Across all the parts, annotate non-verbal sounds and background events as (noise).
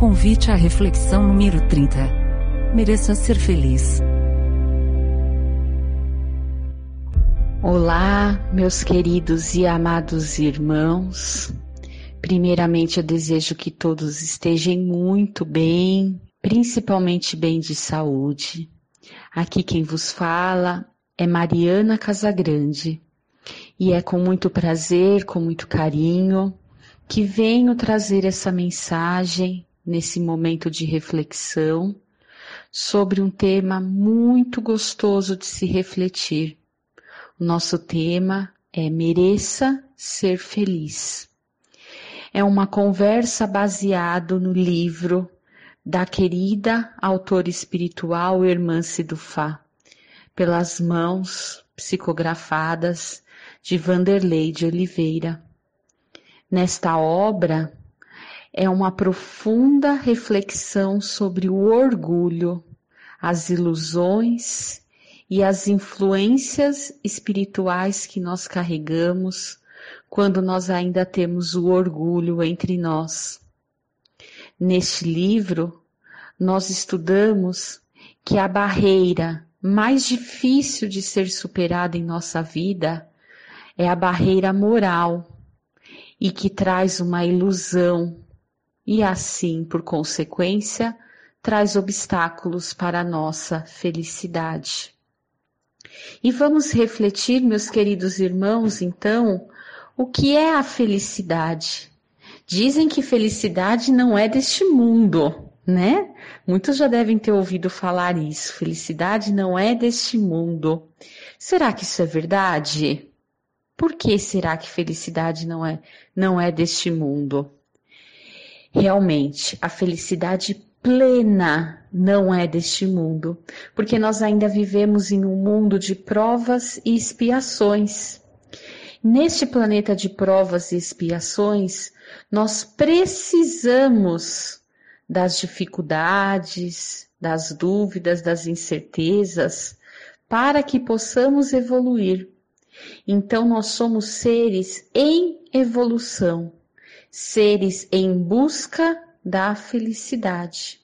Convite à reflexão número 30. Mereça ser feliz. Olá, meus queridos e amados irmãos. Primeiramente, eu desejo que todos estejam muito bem, principalmente bem de saúde. Aqui quem vos fala é Mariana Casagrande e é com muito prazer, com muito carinho que venho trazer essa mensagem nesse momento de reflexão sobre um tema muito gostoso de se refletir. O nosso tema é Mereça Ser Feliz. É uma conversa baseado no livro da querida autora espiritual Irmã Sidufá, pelas mãos psicografadas de Vanderlei de Oliveira. Nesta obra, é uma profunda reflexão sobre o orgulho, as ilusões e as influências espirituais que nós carregamos quando nós ainda temos o orgulho entre nós. Neste livro, nós estudamos que a barreira mais difícil de ser superada em nossa vida é a barreira moral e que traz uma ilusão e assim, por consequência, traz obstáculos para a nossa felicidade. E vamos refletir, meus queridos irmãos, então, o que é a felicidade? Dizem que felicidade não é deste mundo, né? Muitos já devem ter ouvido falar isso. Felicidade não é deste mundo. Será que isso é verdade? Por que será que felicidade não é não é deste mundo? Realmente, a felicidade plena não é deste mundo, porque nós ainda vivemos em um mundo de provas e expiações. Neste planeta de provas e expiações, nós precisamos das dificuldades, das dúvidas, das incertezas, para que possamos evoluir. Então, nós somos seres em evolução seres em busca da felicidade.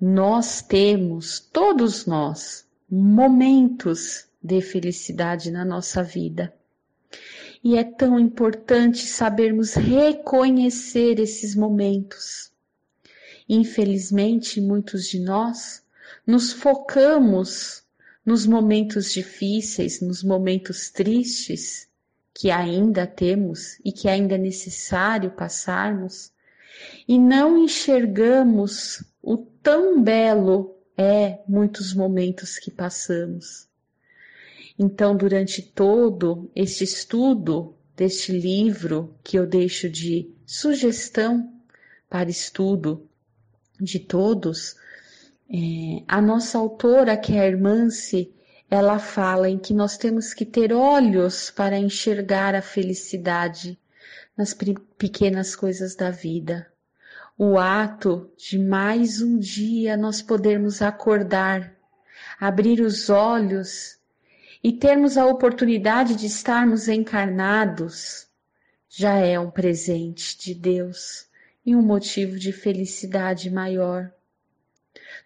Nós temos, todos nós, momentos de felicidade na nossa vida. E é tão importante sabermos reconhecer esses momentos. Infelizmente, muitos de nós nos focamos nos momentos difíceis, nos momentos tristes, que ainda temos e que ainda é necessário passarmos, e não enxergamos o tão belo é muitos momentos que passamos. Então, durante todo este estudo deste livro que eu deixo de sugestão para estudo de todos, é, a nossa autora, que é a Irmance, ela fala em que nós temos que ter olhos para enxergar a felicidade nas pequenas coisas da vida. O ato de mais um dia nós podermos acordar, abrir os olhos e termos a oportunidade de estarmos encarnados já é um presente de Deus e um motivo de felicidade maior.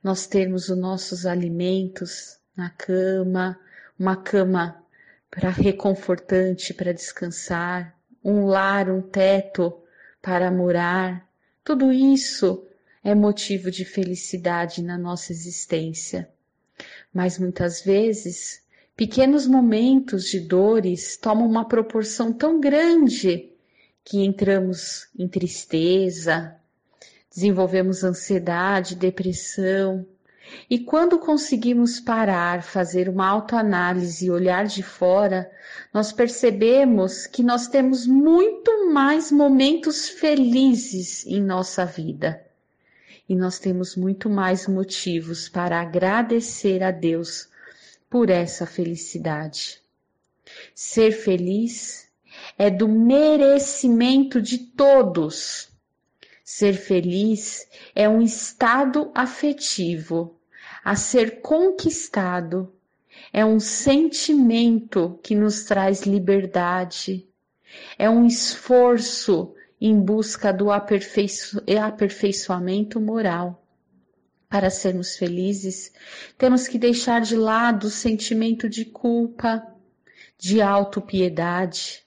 Nós termos os nossos alimentos na cama, uma cama para reconfortante para descansar, um lar, um teto para morar. Tudo isso é motivo de felicidade na nossa existência. Mas muitas vezes, pequenos momentos de dores tomam uma proporção tão grande que entramos em tristeza, desenvolvemos ansiedade, depressão, e quando conseguimos parar, fazer uma autoanálise e olhar de fora, nós percebemos que nós temos muito mais momentos felizes em nossa vida. E nós temos muito mais motivos para agradecer a Deus por essa felicidade. Ser feliz é do merecimento de todos. Ser feliz é um estado afetivo a ser conquistado. É um sentimento que nos traz liberdade. É um esforço em busca do aperfeiço aperfeiçoamento moral. Para sermos felizes, temos que deixar de lado o sentimento de culpa, de autopiedade.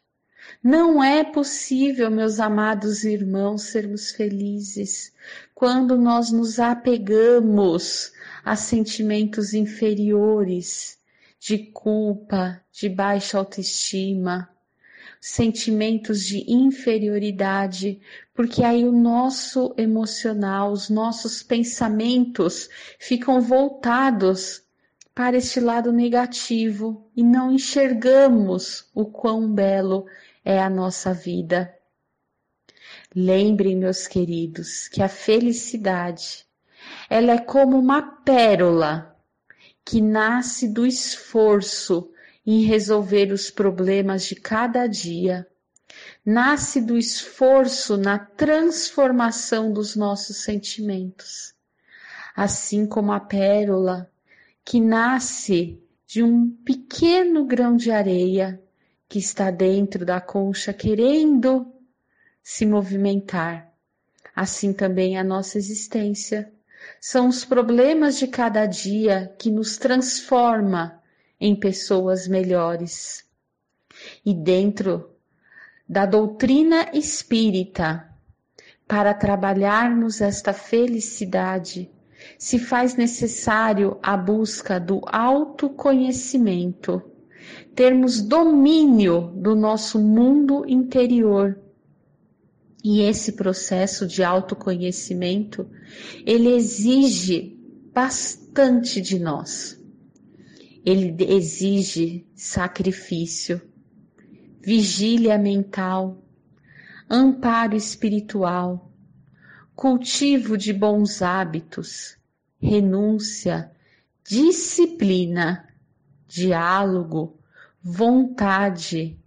Não é possível, meus amados irmãos, sermos felizes quando nós nos apegamos a sentimentos inferiores de culpa, de baixa autoestima, sentimentos de inferioridade, porque aí o nosso emocional, os nossos pensamentos ficam voltados para este lado negativo e não enxergamos o quão belo é a nossa vida. Lembrem, meus queridos, que a felicidade, ela é como uma pérola que nasce do esforço em resolver os problemas de cada dia. Nasce do esforço na transformação dos nossos sentimentos. Assim como a pérola que nasce de um pequeno grão de areia que está dentro da concha querendo se movimentar. Assim também a nossa existência. São os problemas de cada dia que nos transforma em pessoas melhores. E dentro da doutrina espírita, para trabalharmos esta felicidade, se faz necessário a busca do autoconhecimento, termos domínio do nosso mundo interior. E esse processo de autoconhecimento, ele exige bastante de nós ele exige sacrifício, vigília mental, amparo espiritual, cultivo de bons hábitos, renúncia, disciplina, diálogo, vontade,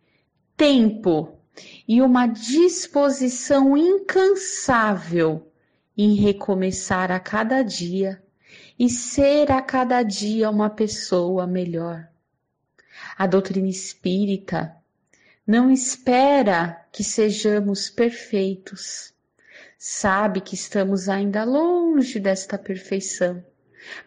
tempo e uma disposição incansável em recomeçar a cada dia e ser a cada dia uma pessoa melhor. A doutrina espírita não espera que sejamos perfeitos. Sabe que estamos ainda longe desta perfeição,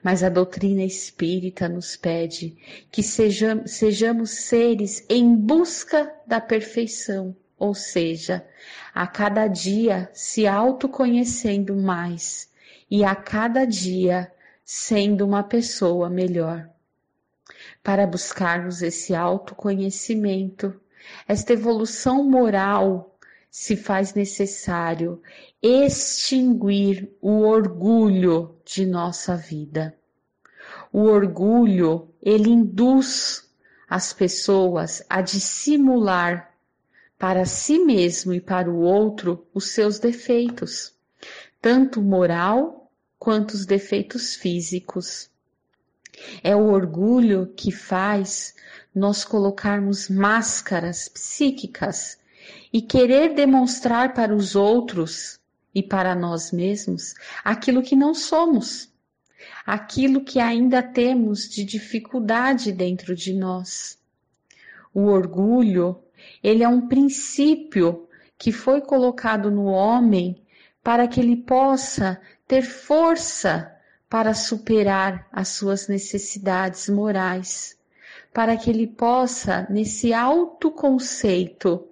mas a doutrina espírita nos pede que sejamos, sejamos seres em busca da perfeição, ou seja, a cada dia se autoconhecendo mais e a cada dia sendo uma pessoa melhor. Para buscarmos esse autoconhecimento, esta evolução moral, se faz necessário extinguir o orgulho de nossa vida. O orgulho, ele induz as pessoas a dissimular para si mesmo e para o outro os seus defeitos, tanto moral quanto os defeitos físicos. É o orgulho que faz nós colocarmos máscaras psíquicas e querer demonstrar para os outros e para nós mesmos aquilo que não somos, aquilo que ainda temos de dificuldade dentro de nós. O orgulho, ele é um princípio que foi colocado no homem para que ele possa ter força para superar as suas necessidades morais, para que ele possa, nesse autoconceito,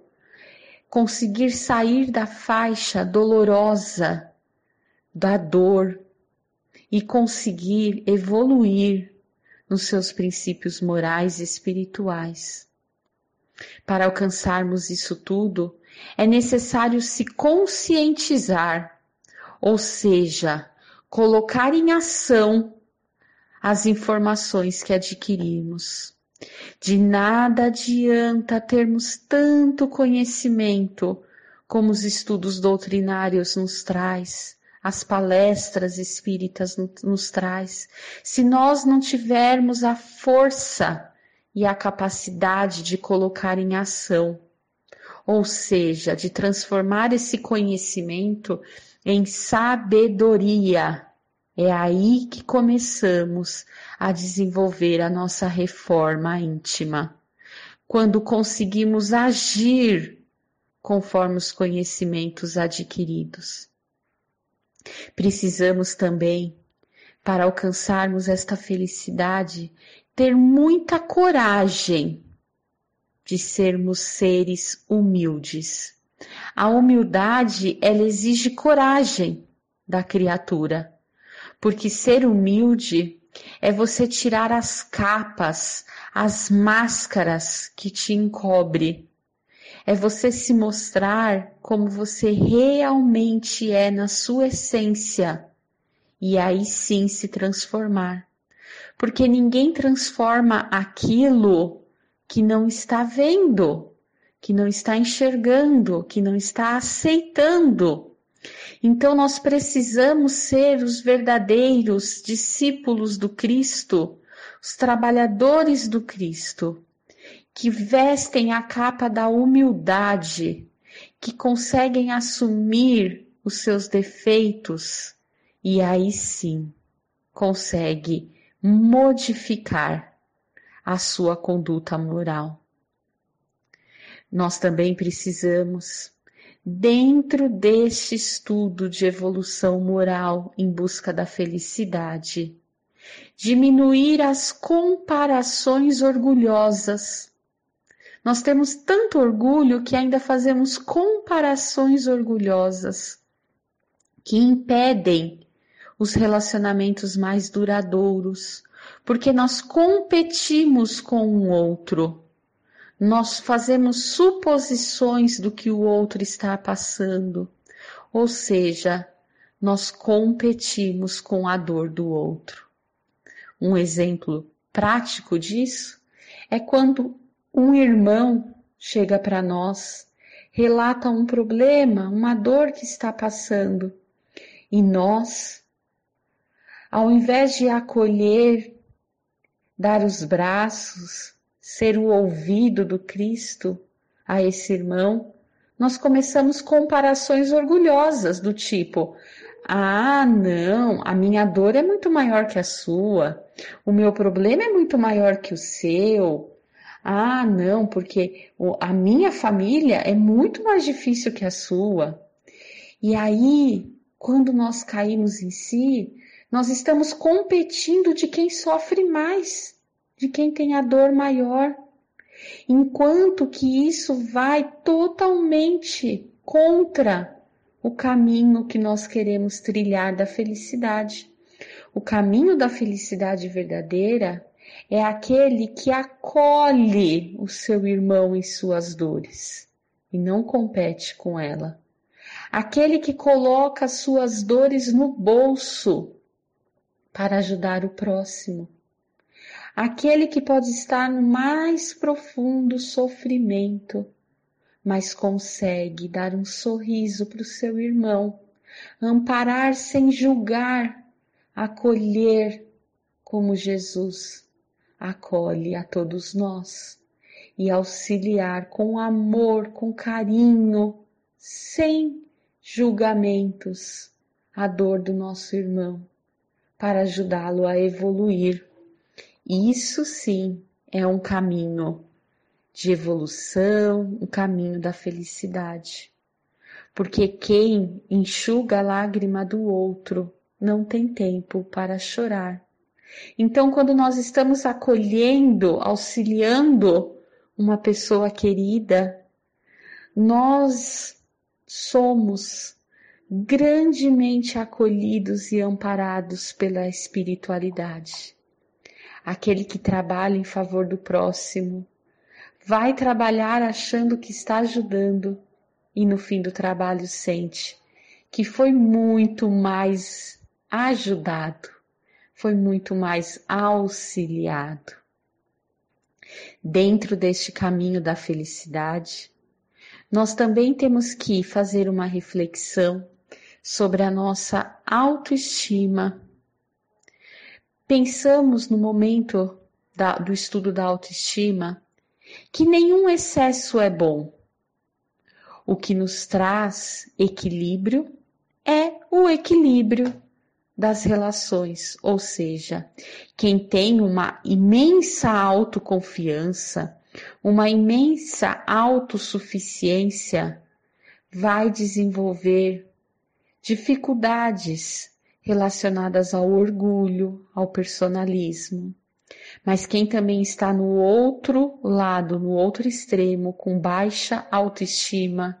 conseguir sair da faixa dolorosa da dor e conseguir evoluir nos seus princípios morais e espirituais. Para alcançarmos isso tudo, é necessário se conscientizar ou seja, colocar em ação as informações que adquirimos. De nada adianta termos tanto conhecimento como os estudos doutrinários nos traz, as palestras espíritas nos traz, se nós não tivermos a força e a capacidade de colocar em ação, ou seja, de transformar esse conhecimento em sabedoria. É aí que começamos a desenvolver a nossa reforma íntima. Quando conseguimos agir conforme os conhecimentos adquiridos. Precisamos também, para alcançarmos esta felicidade, ter muita coragem de sermos seres humildes. A humildade, ela exige coragem da criatura, porque ser humilde é você tirar as capas, as máscaras que te encobre. É você se mostrar como você realmente é na sua essência e aí sim se transformar. Porque ninguém transforma aquilo que não está vendo, que não está enxergando, que não está aceitando. Então nós precisamos ser os verdadeiros discípulos do Cristo, os trabalhadores do Cristo, que vestem a capa da humildade, que conseguem assumir os seus defeitos e aí sim consegue modificar a sua conduta moral. Nós também precisamos, dentro deste estudo de evolução moral em busca da felicidade, diminuir as comparações orgulhosas. Nós temos tanto orgulho que ainda fazemos comparações orgulhosas que impedem os relacionamentos mais duradouros, porque nós competimos com o outro. Nós fazemos suposições do que o outro está passando, ou seja, nós competimos com a dor do outro. Um exemplo prático disso é quando um irmão chega para nós, relata um problema, uma dor que está passando, e nós ao invés de acolher, dar os braços, ser o ouvido do Cristo a esse irmão, nós começamos comparações orgulhosas do tipo: ah, não, a minha dor é muito maior que a sua, o meu problema é muito maior que o seu. Ah, não, porque a minha família é muito mais difícil que a sua. E aí, quando nós caímos em si, nós estamos competindo de quem sofre mais, de quem tem a dor maior. Enquanto que isso vai totalmente contra o caminho que nós queremos trilhar da felicidade. O caminho da felicidade verdadeira é aquele que acolhe o seu irmão em suas dores e não compete com ela. Aquele que coloca suas dores no bolso para ajudar o próximo. Aquele que pode estar no mais profundo sofrimento, mas consegue dar um sorriso para o seu irmão, amparar sem julgar, acolher como Jesus acolhe a todos nós e auxiliar com amor, com carinho, sem julgamentos, a dor do nosso irmão para ajudá-lo a evoluir. Isso sim é um caminho de evolução, um caminho da felicidade. Porque quem enxuga a lágrima do outro não tem tempo para chorar. Então, quando nós estamos acolhendo, auxiliando uma pessoa querida, nós somos grandemente acolhidos e amparados pela espiritualidade. Aquele que trabalha em favor do próximo vai trabalhar achando que está ajudando e no fim do trabalho sente que foi muito mais ajudado, foi muito mais auxiliado. Dentro deste caminho da felicidade, nós também temos que fazer uma reflexão sobre a nossa autoestima. Pensamos no momento da, do estudo da autoestima que nenhum excesso é bom. O que nos traz equilíbrio é o equilíbrio das relações, ou seja, quem tem uma imensa autoconfiança, uma imensa autossuficiência, vai desenvolver dificuldades relacionadas ao orgulho, ao personalismo. Mas quem também está no outro lado, no outro extremo, com baixa autoestima,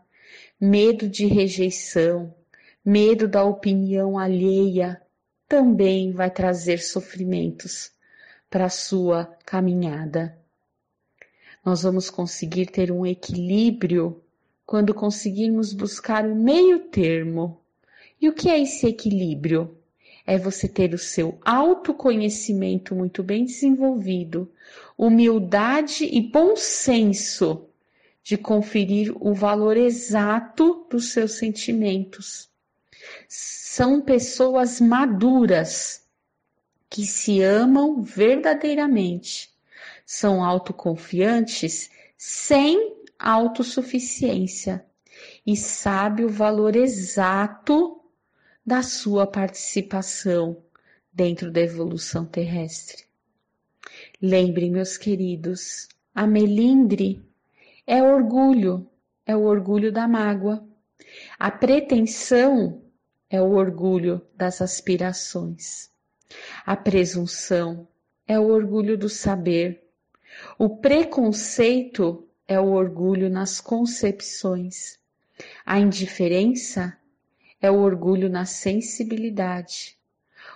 medo de rejeição, medo da opinião alheia, também vai trazer sofrimentos para a sua caminhada. Nós vamos conseguir ter um equilíbrio quando conseguirmos buscar o meio termo. E o que é esse equilíbrio? É você ter o seu autoconhecimento muito bem desenvolvido, humildade e bom senso de conferir o valor exato dos seus sentimentos. São pessoas maduras que se amam verdadeiramente. São autoconfiantes sem autossuficiência e sabe o valor exato da sua participação dentro da evolução terrestre. Lembrem, meus queridos, a melindre é orgulho, é o orgulho da mágoa. A pretensão é o orgulho das aspirações. A presunção é o orgulho do saber. O preconceito é o orgulho nas concepções. A indiferença é o orgulho na sensibilidade.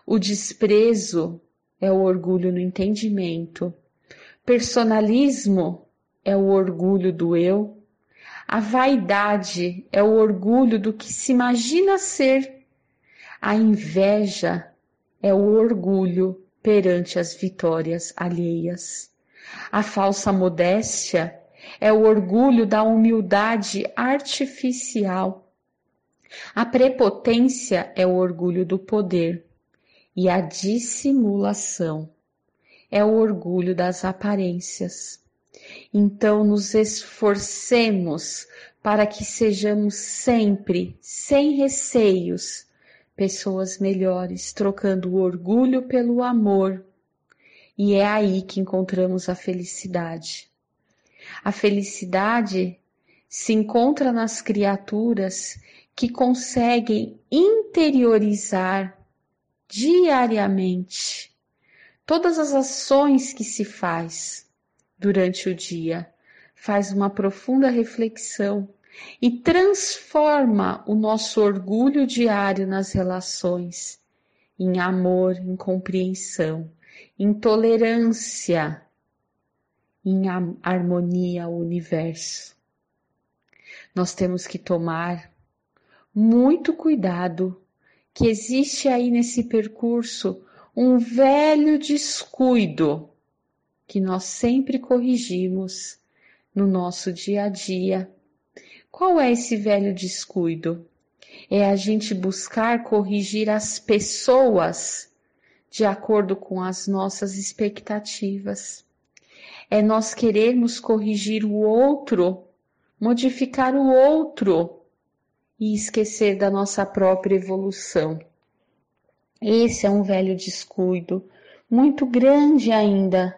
O desprezo é o orgulho no entendimento. Personalismo é o orgulho do eu. A vaidade é o orgulho do que se imagina ser. A inveja é o orgulho perante as vitórias alheias. A falsa modéstia é o orgulho da humildade artificial. A prepotência é o orgulho do poder e a dissimulação é o orgulho das aparências. Então, nos esforcemos para que sejamos sempre, sem receios, pessoas melhores, trocando o orgulho pelo amor. E é aí que encontramos a felicidade. A felicidade se encontra nas criaturas que conseguem interiorizar diariamente todas as ações que se faz durante o dia, faz uma profunda reflexão e transforma o nosso orgulho diário nas relações em amor, em compreensão, em tolerância, em harmonia ao universo. Nós temos que tomar muito cuidado que existe aí nesse percurso um velho descuido que nós sempre corrigimos no nosso dia a dia. Qual é esse velho descuido? É a gente buscar corrigir as pessoas de acordo com as nossas expectativas é nós querermos corrigir o outro, modificar o outro e esquecer da nossa própria evolução. Esse é um velho descuido muito grande ainda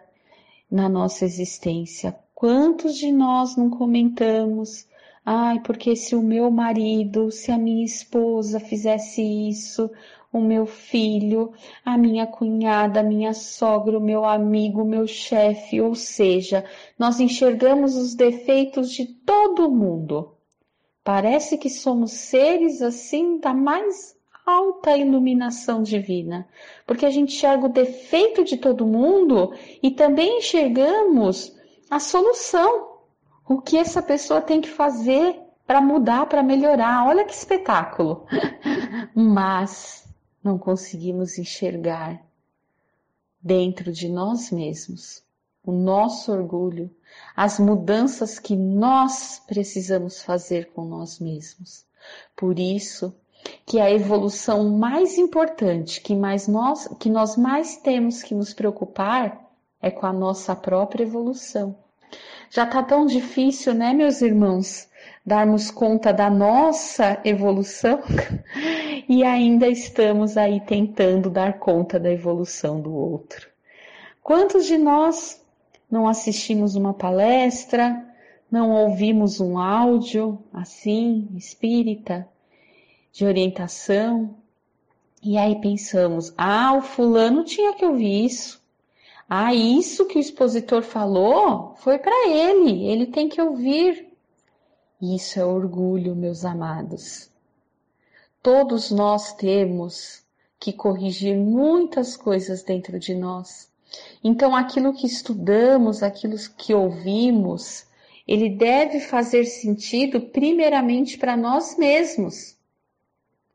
na nossa existência. Quantos de nós não comentamos? Ai, porque se o meu marido, se a minha esposa fizesse isso, o meu filho, a minha cunhada, a minha sogra, o meu amigo, o meu chefe, ou seja, nós enxergamos os defeitos de todo mundo. Parece que somos seres assim da mais alta iluminação divina, porque a gente enxerga o defeito de todo mundo e também enxergamos a solução, o que essa pessoa tem que fazer para mudar, para melhorar. Olha que espetáculo! (laughs) Mas não conseguimos enxergar dentro de nós mesmos o nosso orgulho, as mudanças que nós precisamos fazer com nós mesmos. Por isso que a evolução mais importante que mais nós que nós mais temos que nos preocupar é com a nossa própria evolução. Já tá tão difícil, né, meus irmãos, darmos conta da nossa evolução (laughs) e ainda estamos aí tentando dar conta da evolução do outro. Quantos de nós não assistimos uma palestra, não ouvimos um áudio assim, espírita, de orientação, e aí pensamos: ah, o fulano tinha que ouvir isso. Ah, isso que o expositor falou foi para ele, ele tem que ouvir. Isso é orgulho, meus amados. Todos nós temos que corrigir muitas coisas dentro de nós. Então, aquilo que estudamos, aquilo que ouvimos, ele deve fazer sentido primeiramente para nós mesmos.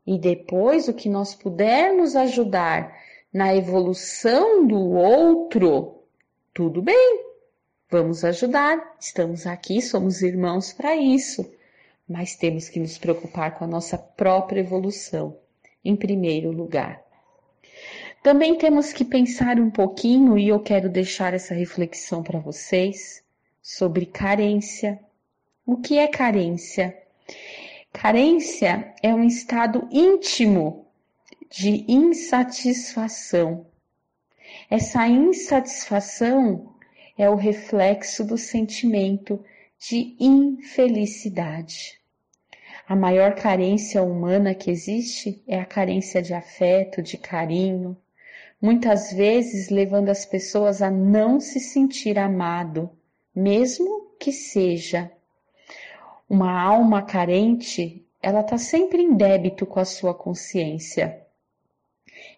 E depois, o que nós pudermos ajudar na evolução do outro, tudo bem, vamos ajudar. Estamos aqui, somos irmãos para isso. Mas temos que nos preocupar com a nossa própria evolução, em primeiro lugar. Também temos que pensar um pouquinho, e eu quero deixar essa reflexão para vocês, sobre carência. O que é carência? Carência é um estado íntimo de insatisfação. Essa insatisfação é o reflexo do sentimento de infelicidade. A maior carência humana que existe é a carência de afeto, de carinho, muitas vezes levando as pessoas a não se sentir amado, mesmo que seja. Uma alma carente, ela está sempre em débito com a sua consciência.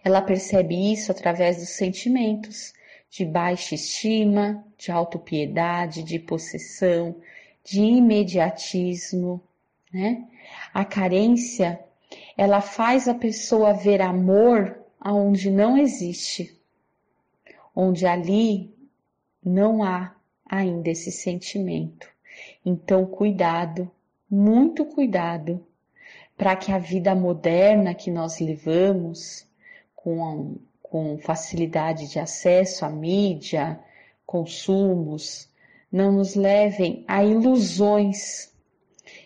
Ela percebe isso através dos sentimentos de baixa estima, de autopiedade, de possessão, de imediatismo, né? A carência, ela faz a pessoa ver amor aonde não existe, onde ali não há ainda esse sentimento. Então, cuidado, muito cuidado, para que a vida moderna que nós levamos, com, com facilidade de acesso à mídia, consumos, não nos levem a ilusões,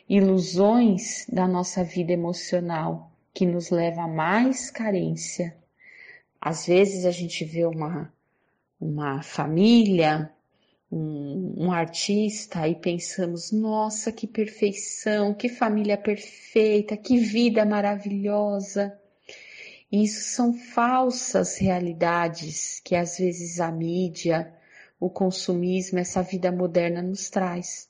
ilusões da nossa vida emocional, que nos leva a mais carência, às vezes a gente vê uma, uma família, um, um, artista e pensamos, nossa, que perfeição, que família perfeita, que vida maravilhosa. Isso são falsas realidades que às vezes a mídia, o consumismo, essa vida moderna nos traz.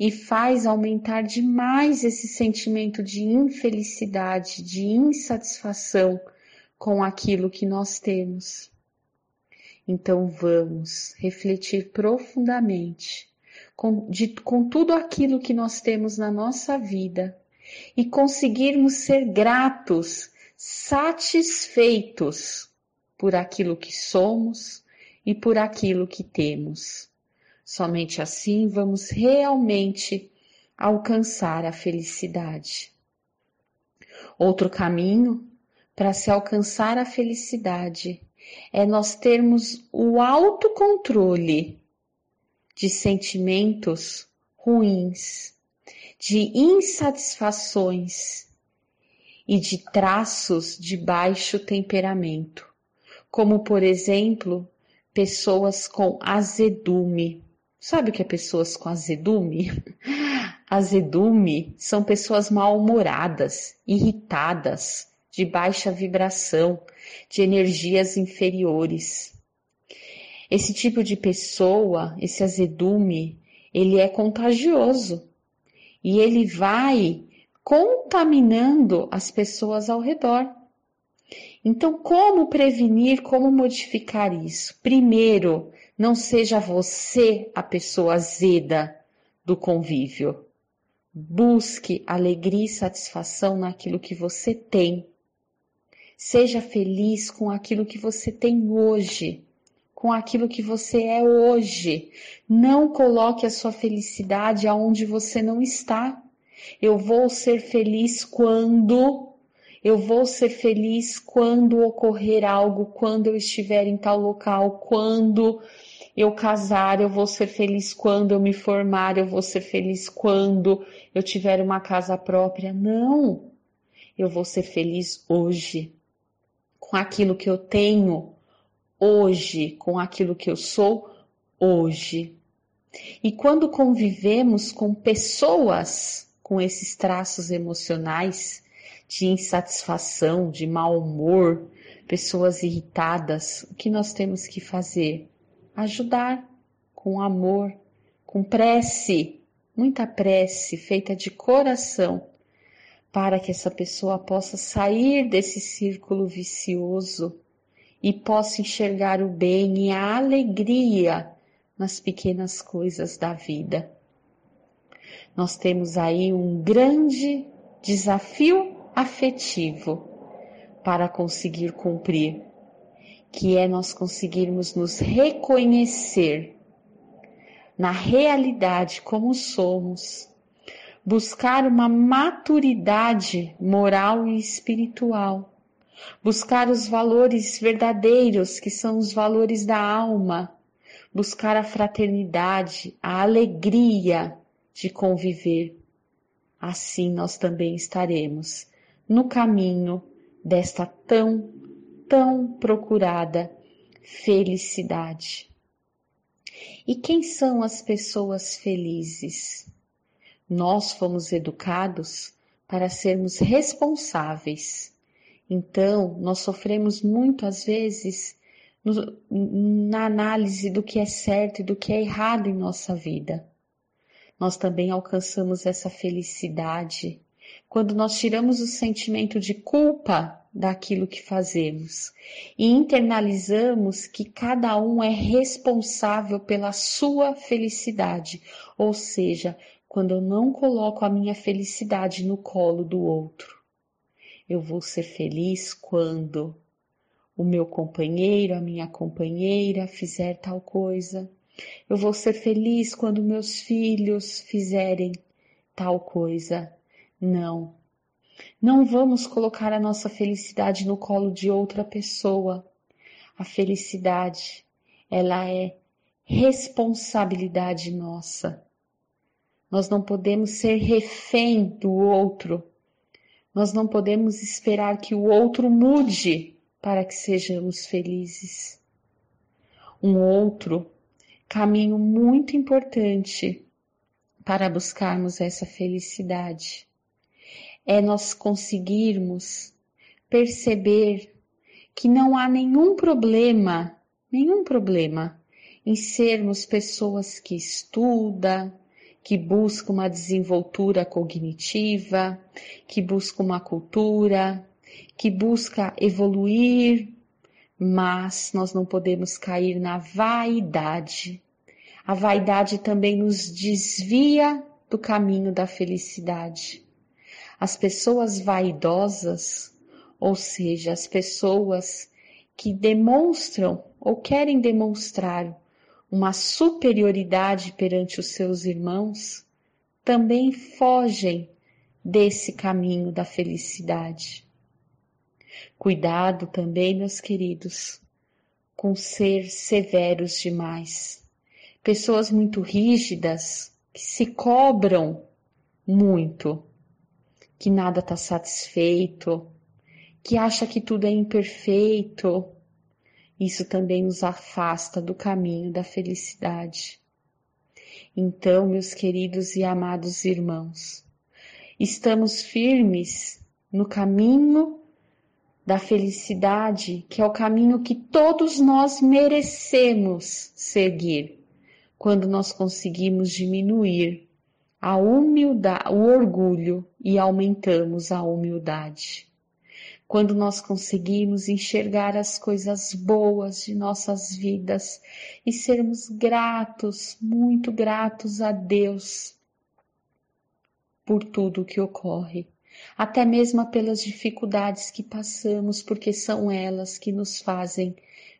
E faz aumentar demais esse sentimento de infelicidade, de insatisfação com aquilo que nós temos. Então vamos refletir profundamente com, de, com tudo aquilo que nós temos na nossa vida e conseguirmos ser gratos, satisfeitos por aquilo que somos e por aquilo que temos. Somente assim vamos realmente alcançar a felicidade. Outro caminho para se alcançar a felicidade é nós termos o autocontrole de sentimentos ruins, de insatisfações e de traços de baixo temperamento, como por exemplo, pessoas com azedume. Sabe o que é pessoas com azedume? (laughs) Azedume são pessoas mal-humoradas, irritadas, de baixa vibração, de energias inferiores. Esse tipo de pessoa, esse azedume, ele é contagioso e ele vai contaminando as pessoas ao redor. Então, como prevenir, como modificar isso? Primeiro, não seja você a pessoa azeda do convívio. Busque alegria e satisfação naquilo que você tem Seja feliz com aquilo que você tem hoje, com aquilo que você é hoje. Não coloque a sua felicidade aonde você não está. Eu vou ser feliz quando eu vou ser feliz quando ocorrer algo, quando eu estiver em tal local, quando eu casar, eu vou ser feliz quando eu me formar, eu vou ser feliz quando eu tiver uma casa própria. Não! Eu vou ser feliz hoje com aquilo que eu tenho hoje, com aquilo que eu sou hoje. E quando convivemos com pessoas com esses traços emocionais de insatisfação, de mau humor, pessoas irritadas, o que nós temos que fazer? Ajudar com amor, com prece, muita prece feita de coração, para que essa pessoa possa sair desse círculo vicioso e possa enxergar o bem e a alegria nas pequenas coisas da vida. Nós temos aí um grande desafio afetivo para conseguir cumprir, que é nós conseguirmos nos reconhecer na realidade como somos, buscar uma maturidade moral e espiritual, buscar os valores verdadeiros, que são os valores da alma, buscar a fraternidade, a alegria de conviver. Assim nós também estaremos no caminho desta tão, tão procurada felicidade. E quem são as pessoas felizes? Nós fomos educados para sermos responsáveis. Então, nós sofremos muito às vezes no, na análise do que é certo e do que é errado em nossa vida. Nós também alcançamos essa felicidade quando nós tiramos o sentimento de culpa daquilo que fazemos e internalizamos que cada um é responsável pela sua felicidade, ou seja, quando eu não coloco a minha felicidade no colo do outro. Eu vou ser feliz quando o meu companheiro, a minha companheira fizer tal coisa. Eu vou ser feliz quando meus filhos fizerem tal coisa. Não. Não vamos colocar a nossa felicidade no colo de outra pessoa. A felicidade, ela é responsabilidade nossa. Nós não podemos ser refém do outro. Nós não podemos esperar que o outro mude para que sejamos felizes. Um outro caminho muito importante para buscarmos essa felicidade é nós conseguirmos perceber que não há nenhum problema, nenhum problema em sermos pessoas que estudam, que buscam uma desenvoltura cognitiva, que buscam uma cultura, que busca evoluir, mas nós não podemos cair na vaidade. A vaidade também nos desvia do caminho da felicidade. As pessoas vaidosas, ou seja, as pessoas que demonstram ou querem demonstrar uma superioridade perante os seus irmãos, também fogem desse caminho da felicidade. Cuidado também, meus queridos, com ser severos demais. Pessoas muito rígidas que se cobram muito que nada está satisfeito, que acha que tudo é imperfeito, isso também nos afasta do caminho da felicidade. Então, meus queridos e amados irmãos, estamos firmes no caminho da felicidade, que é o caminho que todos nós merecemos seguir, quando nós conseguimos diminuir a humildade, o orgulho e aumentamos a humildade. Quando nós conseguimos enxergar as coisas boas de nossas vidas e sermos gratos, muito gratos a Deus por tudo o que ocorre, até mesmo pelas dificuldades que passamos, porque são elas que nos fazem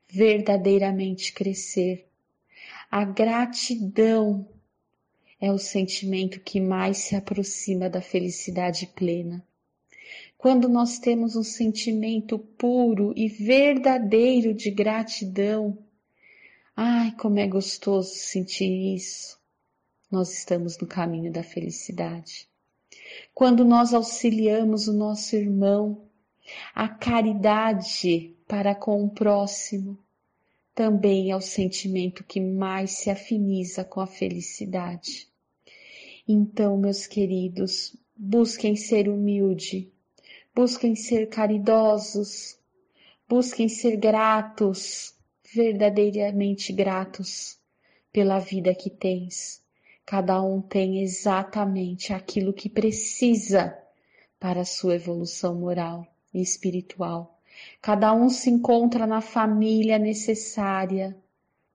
verdadeiramente crescer. A gratidão é o sentimento que mais se aproxima da felicidade plena. Quando nós temos um sentimento puro e verdadeiro de gratidão, ai, como é gostoso sentir isso. Nós estamos no caminho da felicidade. Quando nós auxiliamos o nosso irmão, a caridade para com o próximo também é o sentimento que mais se afiniza com a felicidade. Então, meus queridos, busquem ser humilde, busquem ser caridosos, busquem ser gratos, verdadeiramente gratos pela vida que tens. Cada um tem exatamente aquilo que precisa para a sua evolução moral e espiritual. Cada um se encontra na família necessária,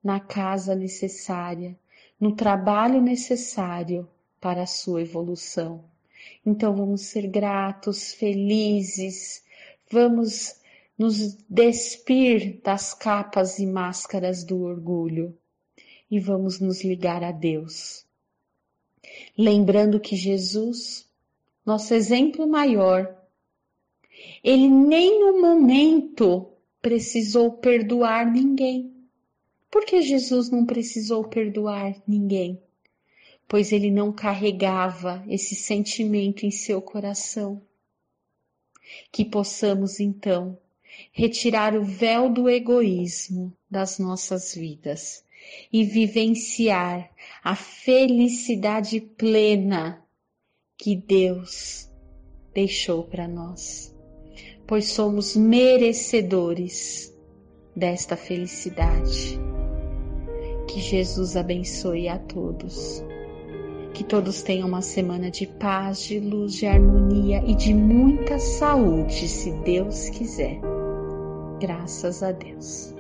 na casa necessária, no trabalho necessário para a sua evolução. Então vamos ser gratos, felizes, vamos nos despir das capas e máscaras do orgulho e vamos nos ligar a Deus. Lembrando que Jesus, nosso exemplo maior, ele nem no momento precisou perdoar ninguém. Por que Jesus não precisou perdoar ninguém? Pois ele não carregava esse sentimento em seu coração. Que possamos então retirar o véu do egoísmo das nossas vidas e vivenciar a felicidade plena que Deus deixou para nós, pois somos merecedores desta felicidade. Que Jesus abençoe a todos. Que todos tenham uma semana de paz, de luz, de harmonia e de muita saúde, se Deus quiser. Graças a Deus.